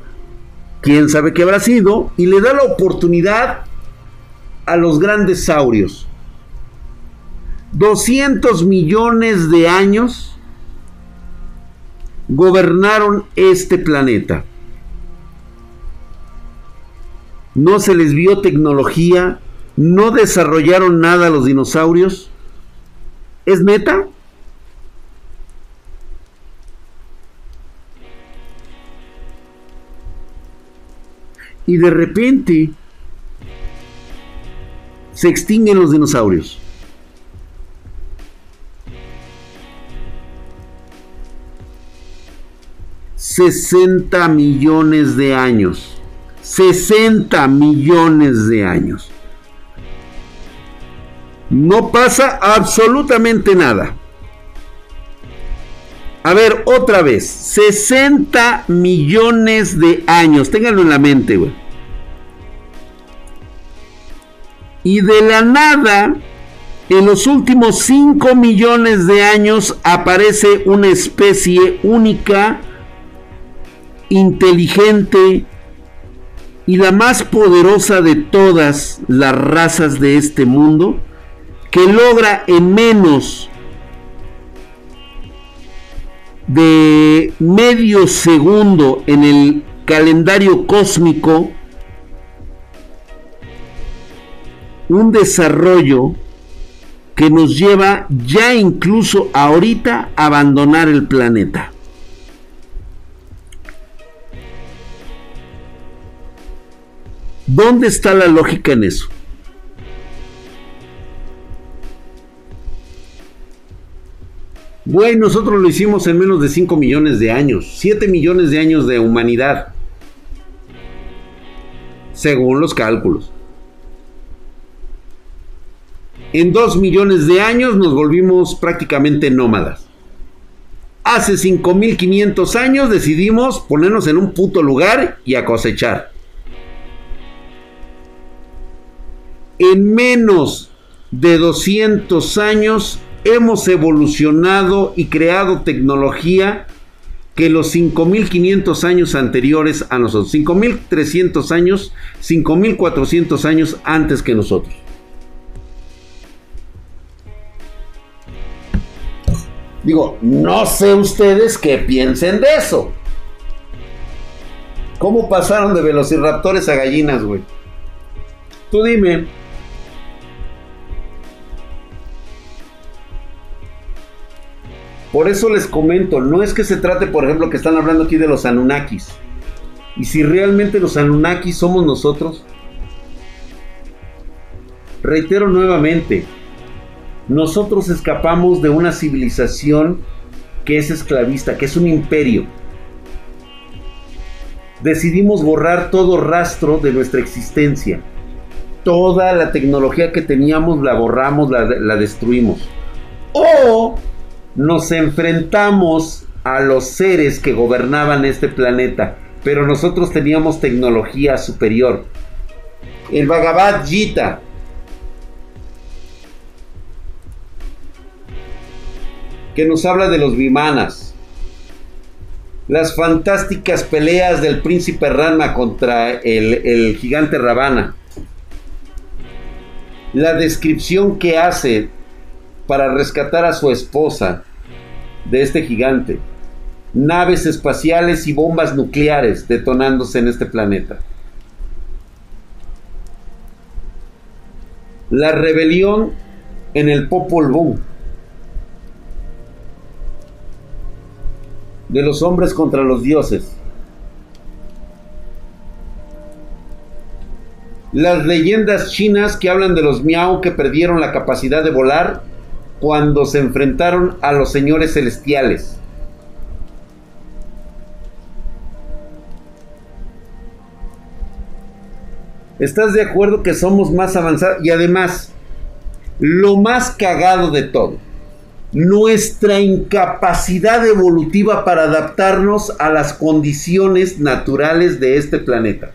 quién sabe qué habrá sido, y le da la oportunidad a los grandes saurios. 200 millones de años gobernaron este planeta. No se les vio tecnología, no desarrollaron nada los dinosaurios. ¿Es neta? Y de repente se extinguen los dinosaurios. ...60 millones de años... ...60 millones de años... ...no pasa absolutamente nada... A ver, otra vez. 60 millones de años. Ténganlo en la mente, güey. Y de la nada, en los últimos 5 millones de años aparece una especie única, inteligente y la más poderosa de todas las razas de este mundo, que logra en menos de medio segundo en el calendario cósmico un desarrollo que nos lleva ya incluso ahorita a abandonar el planeta. ¿Dónde está la lógica en eso? Güey, nosotros lo hicimos en menos de 5 millones de años, 7 millones de años de humanidad, según los cálculos. En dos millones de años nos volvimos prácticamente nómadas. Hace 5500 años decidimos ponernos en un puto lugar y a cosechar. En menos de 200 años hemos evolucionado y creado tecnología que los 5.500 años anteriores a nosotros. 5.300 años, 5.400 años antes que nosotros. Digo, no sé ustedes qué piensen de eso. ¿Cómo pasaron de velociraptores a gallinas, güey? Tú dime. Por eso les comento, no es que se trate, por ejemplo, que están hablando aquí de los Anunnakis. Y si realmente los Anunnakis somos nosotros. Reitero nuevamente, nosotros escapamos de una civilización que es esclavista, que es un imperio. Decidimos borrar todo rastro de nuestra existencia. Toda la tecnología que teníamos la borramos, la, destruimos. O nos enfrentamos a los seres que gobernaban este planeta, pero nosotros teníamos tecnología superior. El Bhagavad Gita que nos habla de los vimanas. Las fantásticas peleas del príncipe Rama contra el, el gigante Ravana. La descripción que hace para rescatar a su esposa de este gigante. Naves espaciales y bombas nucleares detonándose en este planeta. La rebelión en el Popol Vuh. De los hombres contra los dioses. Las leyendas chinas que hablan de los miau que perdieron la capacidad de volar cuando se enfrentaron a los señores celestiales. ¿Estás de acuerdo que somos más avanzados? Y además, lo más cagado de todo, nuestra incapacidad evolutiva para adaptarnos a las condiciones naturales de este planeta.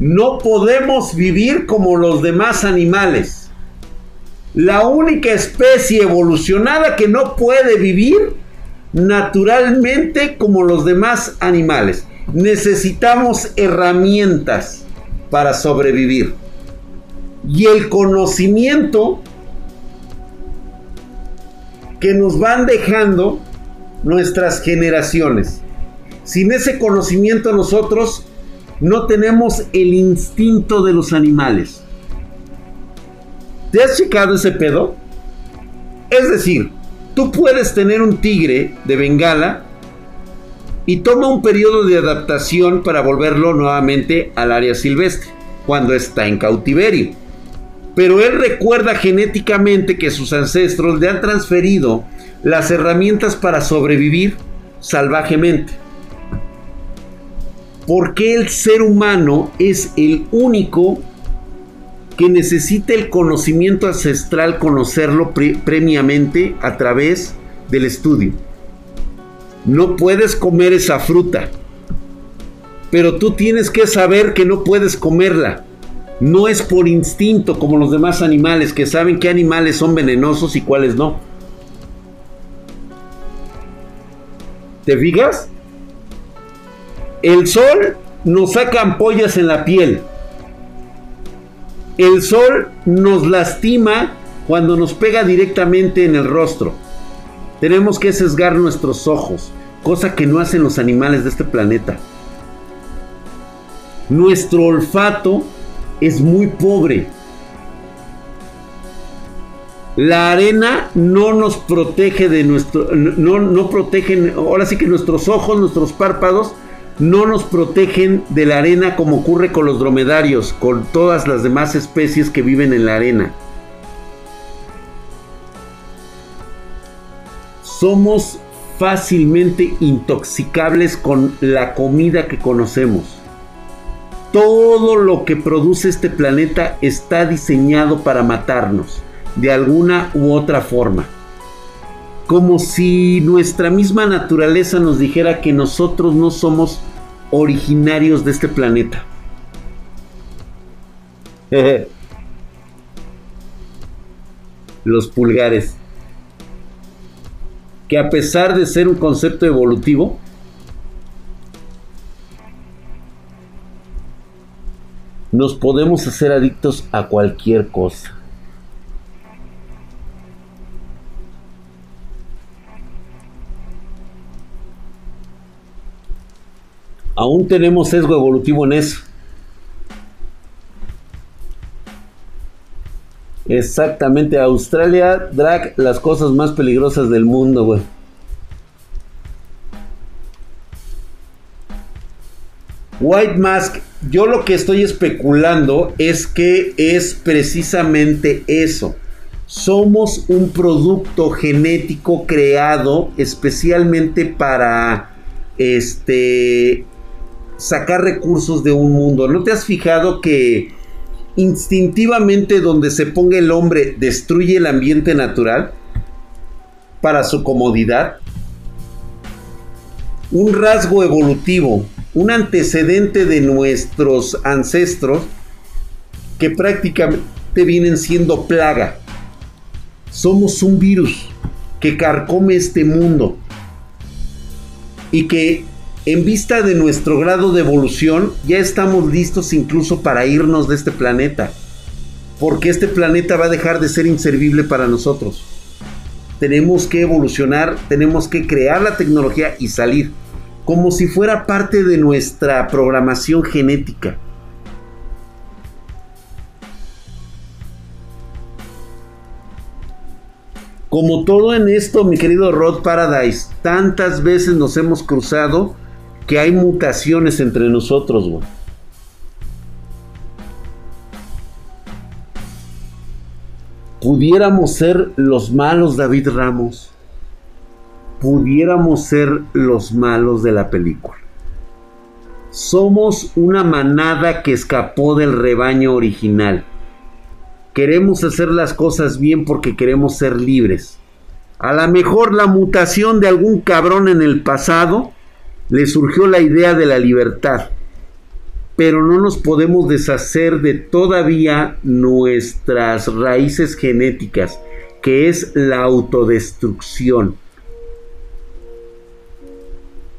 No podemos vivir como los demás animales. La única especie evolucionada que no puede vivir naturalmente como los demás animales. Necesitamos herramientas para sobrevivir. Y el conocimiento que nos van dejando nuestras generaciones. Sin ese conocimiento nosotros no tenemos el instinto de los animales. ¿Te has checado ese pedo? Es decir, tú puedes tener un tigre de Bengala y toma un periodo de adaptación para volverlo nuevamente al área silvestre, cuando está en cautiverio. Pero él recuerda genéticamente que sus ancestros le han transferido las herramientas para sobrevivir salvajemente. ¿Por qué el ser humano es el único que necesita el conocimiento ancestral, conocerlo previamente a través del estudio? No puedes comer esa fruta, pero tú tienes que saber que no puedes comerla. No es por instinto como los demás animales que saben qué animales son venenosos y cuáles no. ¿Te fijas? El sol nos saca ampollas en la piel. El sol nos lastima cuando nos pega directamente en el rostro. Tenemos que sesgar nuestros ojos, cosa que no hacen los animales de este planeta. Nuestro olfato es muy pobre. La arena no nos protege de nuestro, no, no protegen, ahora sí que nuestros ojos, nuestros párpados no nos protegen de la arena como ocurre con los dromedarios, con todas las demás especies que viven en la arena. Somos fácilmente intoxicables con la comida que conocemos. Todo lo que produce este planeta está diseñado para matarnos, de alguna u otra forma como si nuestra misma naturaleza nos dijera que nosotros no somos originarios de este planeta. *laughs* Los pulgares. Que a pesar de ser un concepto evolutivo, nos podemos hacer adictos a cualquier cosa. Aún tenemos sesgo evolutivo en eso. Exactamente, Australia, drag, las cosas más peligrosas del mundo, güey. White Mask, yo lo que estoy especulando es que es precisamente eso. Somos un producto genético creado especialmente para este sacar recursos de un mundo. ¿No te has fijado que instintivamente donde se ponga el hombre destruye el ambiente natural para su comodidad? Un rasgo evolutivo, un antecedente de nuestros ancestros que prácticamente vienen siendo plaga. Somos un virus que carcome este mundo y que en vista de nuestro grado de evolución, ya estamos listos incluso para irnos de este planeta. Porque este planeta va a dejar de ser inservible para nosotros. Tenemos que evolucionar, tenemos que crear la tecnología y salir. Como si fuera parte de nuestra programación genética. Como todo en esto, mi querido Rod Paradise, tantas veces nos hemos cruzado que hay mutaciones entre nosotros, güey. Pudiéramos ser los malos, David Ramos. Pudiéramos ser los malos de la película. Somos una manada que escapó del rebaño original. Queremos hacer las cosas bien porque queremos ser libres. A lo mejor la mutación de algún cabrón en el pasado le surgió la idea de la libertad, pero no nos podemos deshacer de todavía nuestras raíces genéticas, que es la autodestrucción.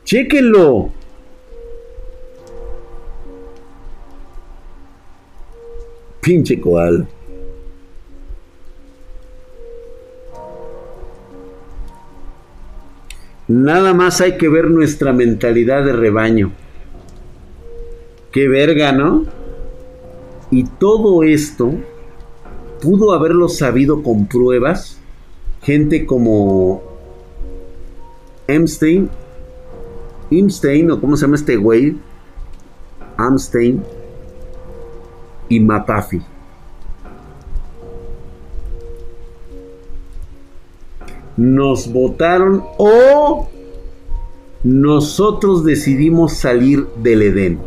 Chéquenlo. Pinche coal. Nada más hay que ver nuestra mentalidad de rebaño. Qué verga, ¿no? Y todo esto pudo haberlo sabido con pruebas gente como Emstein, Imstein, o cómo se llama este güey, Amstein y Matafi. Nos votaron o nosotros decidimos salir del Edén.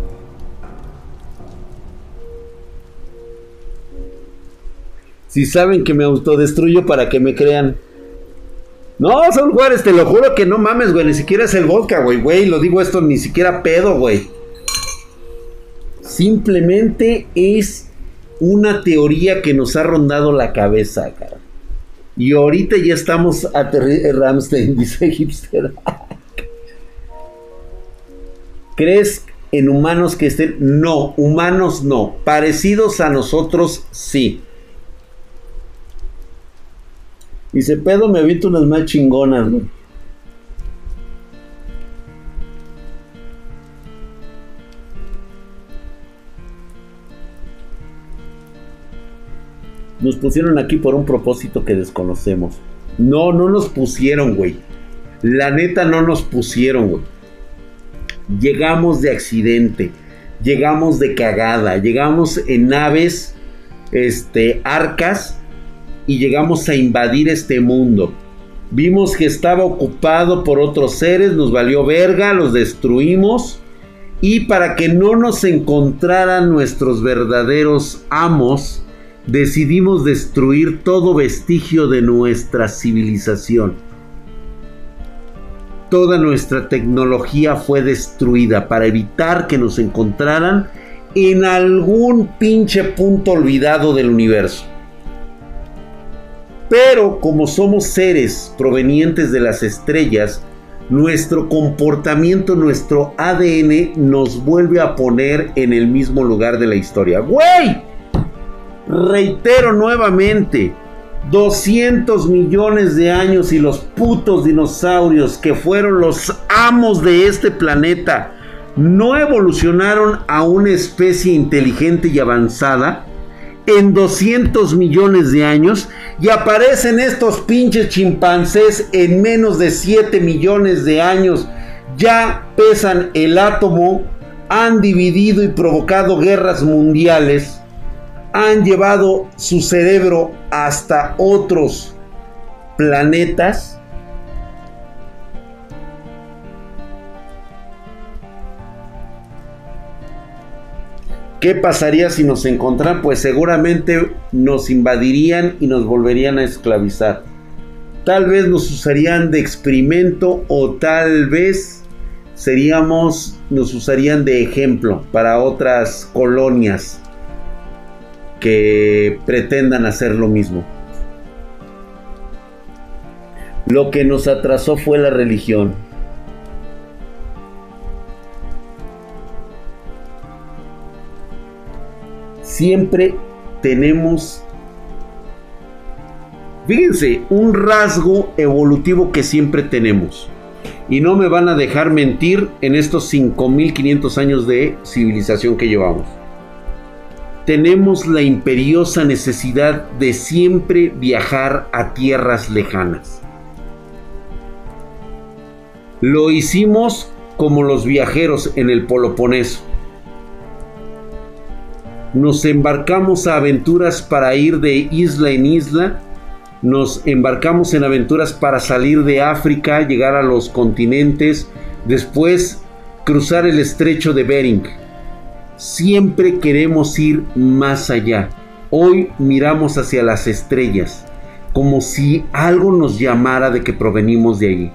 Si saben que me autodestruyo para que me crean. No, son Juárez, te lo juro que no mames, güey. Ni siquiera es el vodka, güey, güey. Lo digo esto, ni siquiera pedo, güey. Simplemente es una teoría que nos ha rondado la cabeza, cara. Y ahorita ya estamos a Ramstein, *laughs* dice hipster. ¿Crees en humanos que estén? No, humanos no. Parecidos a nosotros, sí. Dice, pedo, me visto unas más chingonas, ¿no? Nos pusieron aquí por un propósito que desconocemos. No, no nos pusieron, güey. La neta no nos pusieron, güey. Llegamos de accidente, llegamos de cagada, llegamos en naves, este, arcas y llegamos a invadir este mundo. Vimos que estaba ocupado por otros seres, nos valió verga, los destruimos. Y para que no nos encontraran nuestros verdaderos amos, decidimos destruir todo vestigio de nuestra civilización. toda nuestra tecnología fue destruida para evitar que nos encontraran en algún pinche punto olvidado del universo. Pero como somos seres provenientes de las estrellas, nuestro comportamiento, nuestro ADN nos vuelve a poner en el mismo lugar de la historia. ¡Güey! Reitero nuevamente, 200 millones de años y los putos dinosaurios que fueron los amos de este planeta no evolucionaron a una especie inteligente y avanzada en 200 millones de años y aparecen estos pinches chimpancés en menos de 7 millones de años. Ya pesan el átomo, han dividido y provocado guerras mundiales, han llevado su cerebro hasta otros planetas ¿Qué pasaría si nos encontraran? Pues seguramente nos invadirían y nos volverían a esclavizar. Tal vez nos usarían de experimento o tal vez seríamos, nos usarían de ejemplo para otras colonias que pretendan hacer lo mismo. Lo que nos atrasó fue la religión. siempre tenemos, fíjense, un rasgo evolutivo que siempre tenemos. Y no me van a dejar mentir en estos 5500 años de civilización que llevamos. Tenemos la imperiosa necesidad de siempre viajar a tierras lejanas. Lo hicimos como los viajeros en el Peloponeso nos embarcamos a aventuras para ir de isla en isla, nos embarcamos en aventuras para salir de África, llegar a los continentes, después cruzar el estrecho de Bering. Siempre queremos ir más allá. Hoy miramos hacia las estrellas, como si algo nos llamara de que provenimos de allí.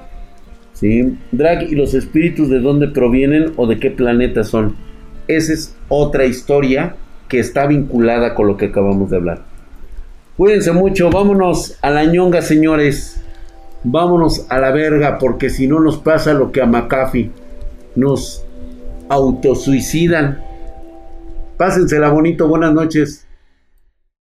¿Sí? Drag y los espíritus de dónde provienen o de qué planeta son. Esa es otra historia que está vinculada con lo que acabamos de hablar. Cuídense mucho, vámonos a la ñonga, señores. Vámonos a la verga, porque si no nos pasa lo que a McAfee nos autosuicidan. Pásensela bonito, buenas noches.